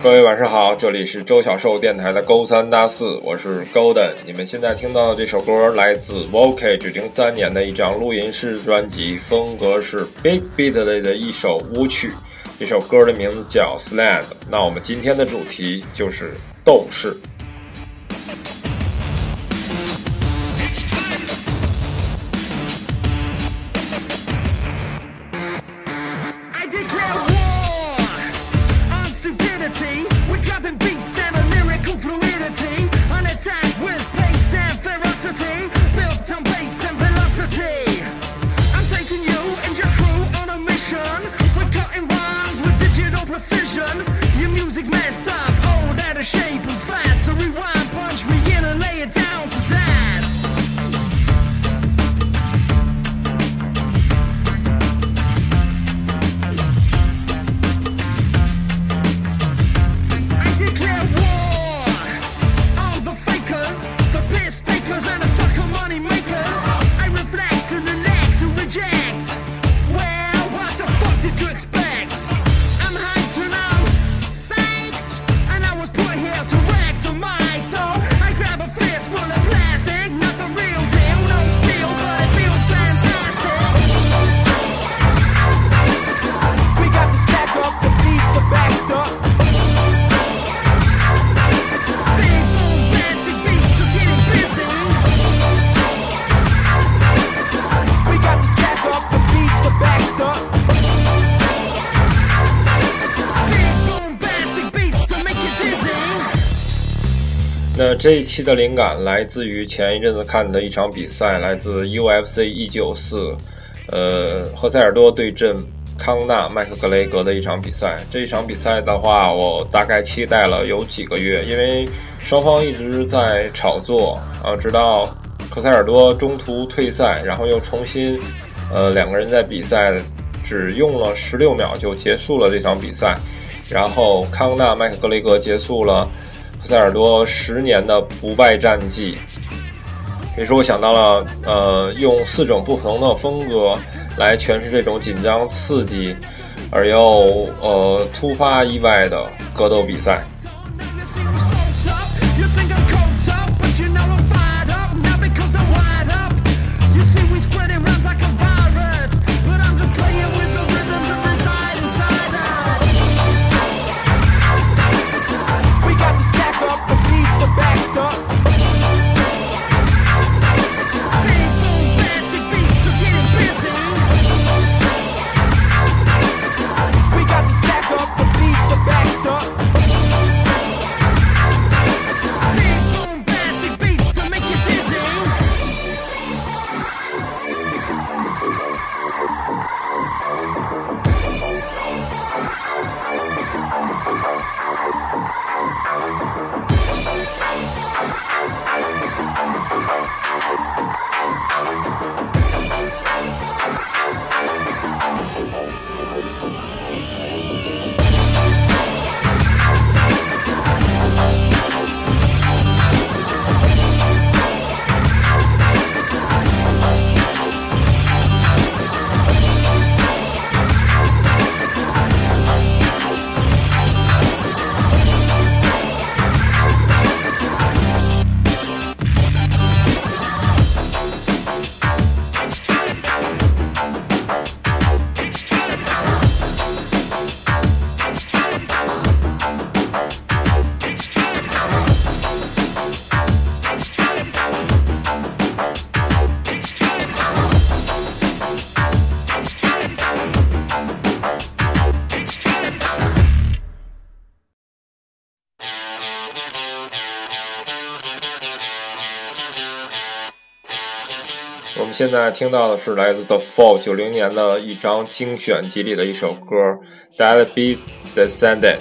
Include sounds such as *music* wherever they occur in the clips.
各位晚上好，这里是周小寿电台的勾三搭四，我是 Golden。你们现在听到的这首歌来自 Vocage 零三年的一张录音室专辑，风格是 Big Beat 类的一首舞曲。这首歌的名字叫 Slad。那我们今天的主题就是斗士。这一期的灵感来自于前一阵子看的一场比赛，来自 UFC 一九四，呃，赫塞尔多对阵康纳麦克格雷格的一场比赛。这一场比赛的话，我大概期待了有几个月，因为双方一直在炒作，啊，直到赫塞尔多中途退赛，然后又重新，呃，两个人在比赛只用了十六秒就结束了这场比赛，然后康纳麦克格雷格结束了。塞尔多十年的不败战绩，于是我想到了，呃，用四种不同的风格来诠释这种紧张刺激而又呃突发意外的格斗比赛。我们现在听到的是来自 The Fall 九零年的一张精选集里的一首歌《That Be Descendant》。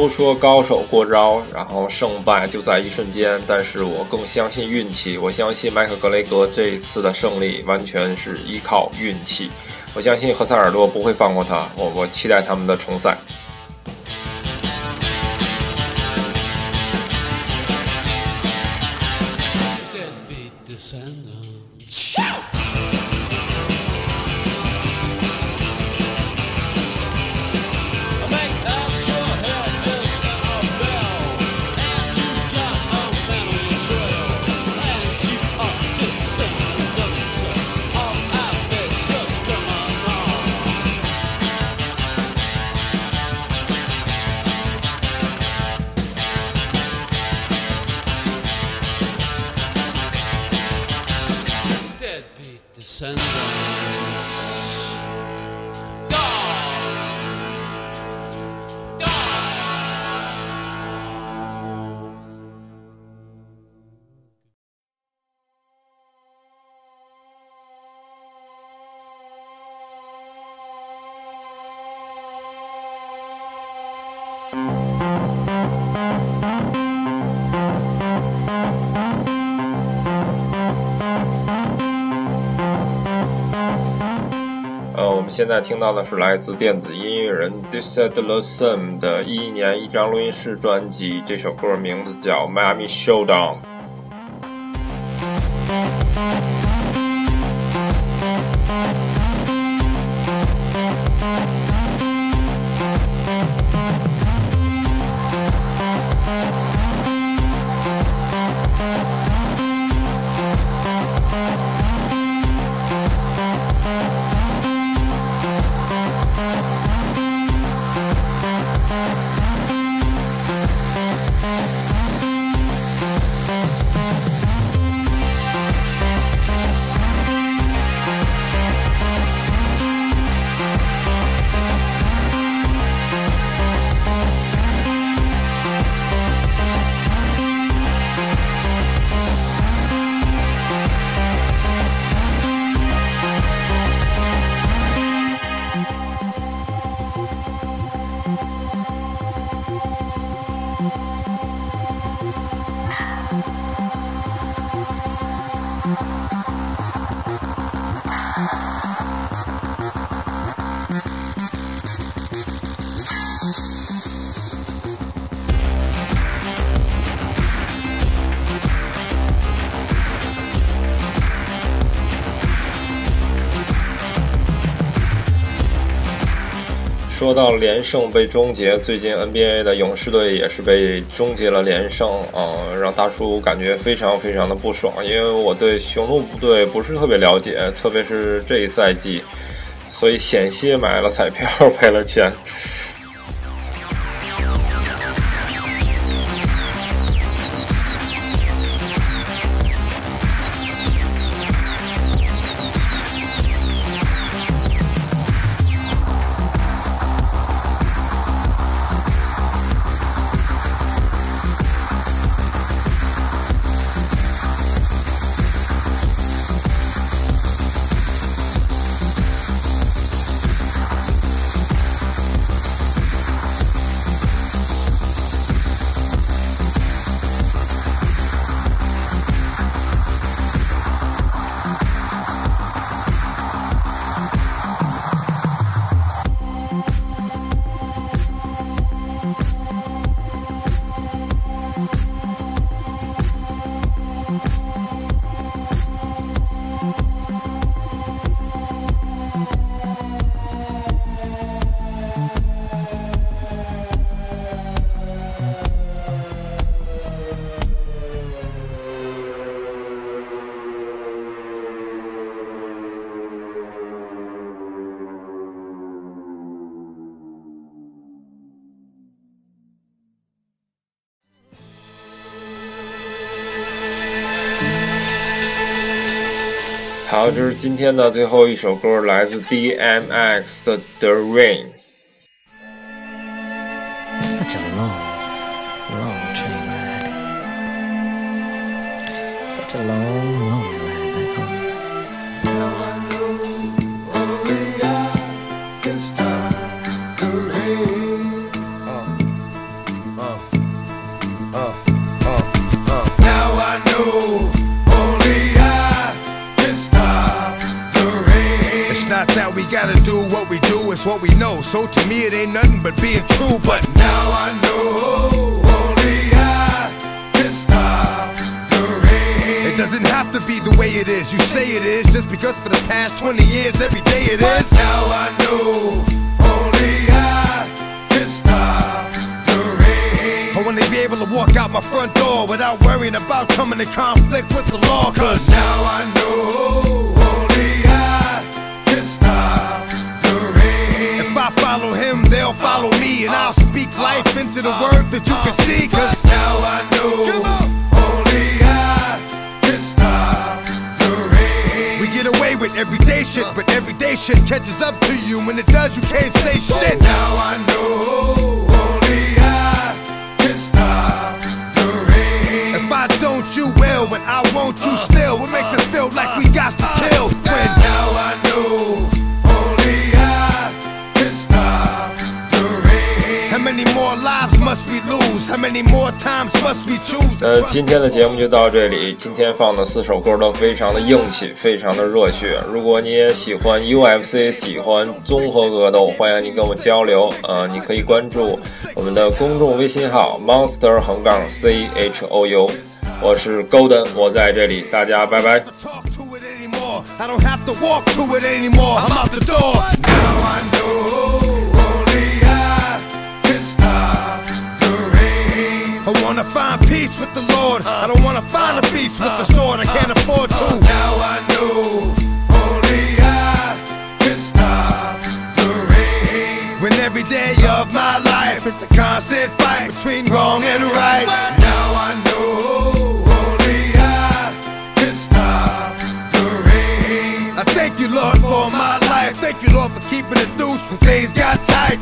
都说高手过招，然后胜败就在一瞬间，但是我更相信运气。我相信麦克格雷格这一次的胜利完全是依靠运气。我相信何塞尔多不会放过他，我我期待他们的重赛。现在听到的是来自电子音乐人 Disadlosum 的一一年一张录音室专辑，这首歌名字叫《Miami Showdown》。说到连胜被终结，最近 NBA 的勇士队也是被终结了连胜啊，让大叔感觉非常非常的不爽。因为我对雄鹿队不是特别了解，特别是这一赛季，所以险些买了彩票 *laughs* 赔了钱。好，这是今天的最后一首歌，来自 DMX 的《The Rain》。We what we know. So to me, it ain't nothing but being true. But now I know only I can stop the rain. It doesn't have to be the way it is. You say it is just because for the past 20 years, every day it is. But now I know only I can stop the rain. I wanna be able to walk out my front door without worrying about coming in conflict with the law. Cause now I know follow me. And I'll speak life into the word that you can see. Cause now I know only I can stop the rain. We get away with everyday shit, but everyday shit catches up to you. When it does, you can't say shit. Now I know 呃，trust 今天的节目就到这里。今天放的四首歌都非常的硬气，非常的热血。如果你也喜欢 UFC，喜欢综合格斗，欢迎你跟我交流。呃，你可以关注我们的公众微信号 Monster 横杠 C H O U，我是 Golden，我在这里，大家拜拜。Thank you, Lord, for my life. Thank you, Lord, for keeping it loose when things got tight.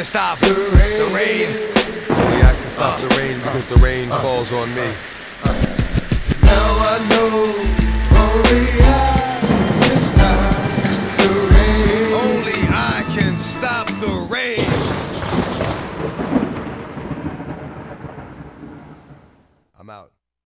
Can stop the rain. The rain. Only oh, I can stop the rain because the rain uh, uh, falls on me. Uh, now I know only I